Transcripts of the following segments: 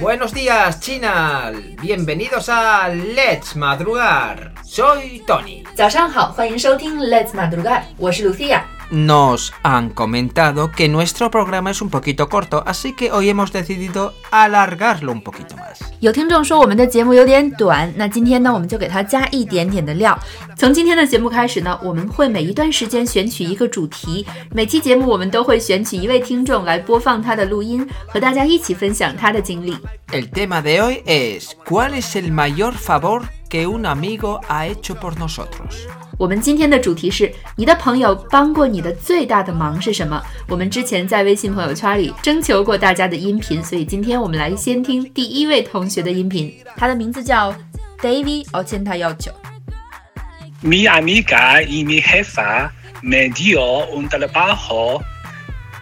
Buenos días, China. Bienvenidos a Let's Madrugar. Soy Tony. 早上好，欢迎收听 Let's Madrugar，我是 Lucia。 Nos han comentado que nuestro programa es un poquito corto, así que hoy hemos decidido alargarlo un poquito más. 有听众说我们的节目有点短，那今天呢，我们就给它加一点点的料。从今天的节目开始呢，我们会每一段时间选取一个主题，每期节目我们都会选取一位听众来播放他的录音，和大家一起分享他的经历。El tema de hoy es ¿cuál es el mayor favor que un amigo ha hecho por nosotros? 我们今天的主题是你的朋友帮过你的最大的忙是什么？我们之前在微信朋友圈里征求过大家的音频，所以今天我们来先听第一位同学的音频，他的名字叫 David 哦，千他幺九。 Mi amiga y mi jefa me dio un trabajo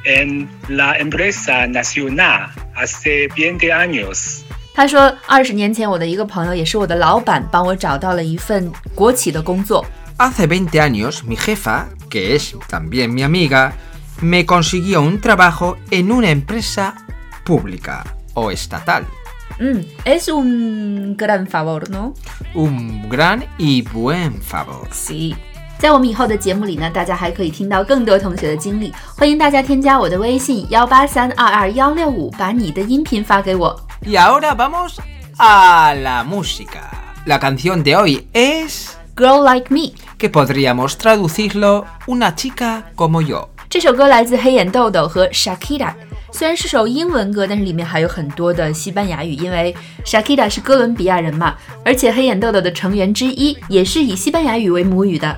en la empresa nacional hace 20 años. 他说，二十年前我的一个朋友，也是我的老板，帮我找到了一份国企的工作。 Hace 20 años, mi jefa, que es también mi amiga, me consiguió un trabajo en una empresa pública o estatal. 嗯，es un gran favor, ¿no? Un gran y buen favor. Sí。 在我们以后的节目里呢，大家还可以听到更多同学的经历。欢迎大家添加我的微信幺八三二二幺六五，把你的音频发给我。Y ahora vamos a la música. La canción de hoy es Girl Like Me，que podríamos traducirlo una chica como yo. 这首歌来自黑眼豆豆和 Shakira。虽然是首英文歌，但是里面还有很多的西班牙语，因为 Shakira 是哥伦比亚人嘛，而且黑眼豆豆的成员之一也是以西班牙语为母语的。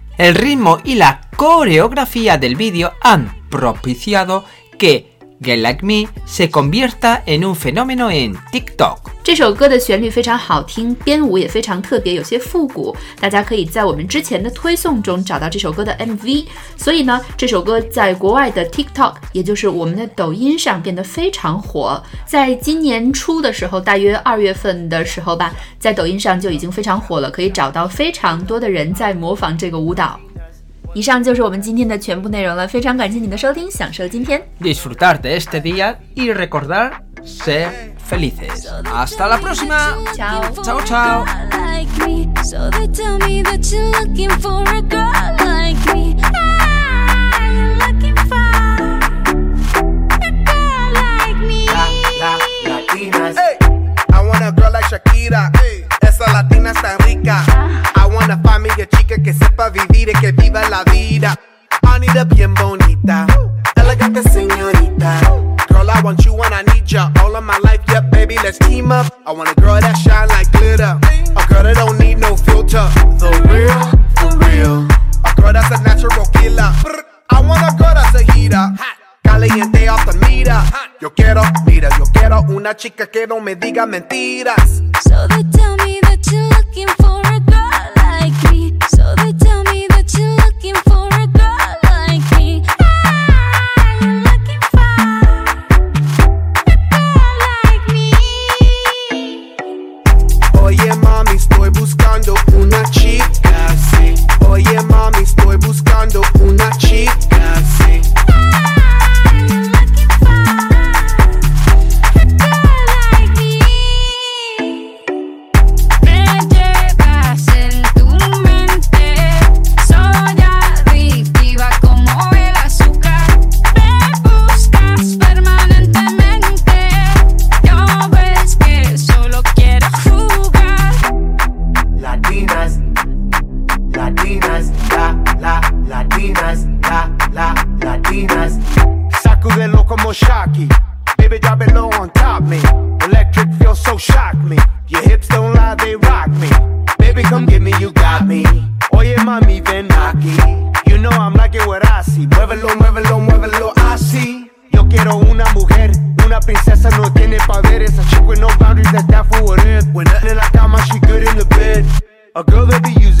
El ritmo y la coreografía del vídeo han propiciado que Get Like Me se convierta en un fenómeno en TikTok. 这首歌的旋律非常好听，编舞也非常特别，有些复古。大家可以在我们之前的推送中找到这首歌的 MV。所以呢，这首歌在国外的 TikTok，也就是我们的抖音上变得非常火。在今年初的时候，大约二月份的时候吧，在抖音上就已经非常火了，可以找到非常多的人在模仿这个舞蹈。以上就是我们今天的全部内容了，非常感谢你的收听，享受今天。 Disfrutar de este día y recordar ser felices. Hasta la próxima. Chao. Chao, chao. like me. So they tell me that you're looking for a girl like me. Ah, you're looking for a girl like me. Hey, I want a girl like Shakira. Esa latina está vivir que viva la vida. Anita bien bonita. Elegante señorita. Girl, I want you and I need ya. All of my life, yeah, baby, let's team up. I want a girl that shine like glitter. A girl that don't need no filter. The real, for real. A girl that's a natural killer. I want a girl that's a heater. Caliente off the. Yo quiero, mira, yo quiero una chica que no me diga mentiras. So they tell me that you're looking for latinas, la, la, latinas, la, la, latinas. Sacúdelo como Shocky. Baby, drop it low on top me. Electric feels so shock me. Your hips don't lie, they rock me. Baby, come get me, you got me. Oye, mami, ven aquí. You know I'm like it what I see. Muévelo, muévelo, muévelo así. Yo quiero una mujer, una princesa no tiene pa' ver esa chick with no boundaries, that's that for what it. When in la cama, she good in the bed. A girl that be using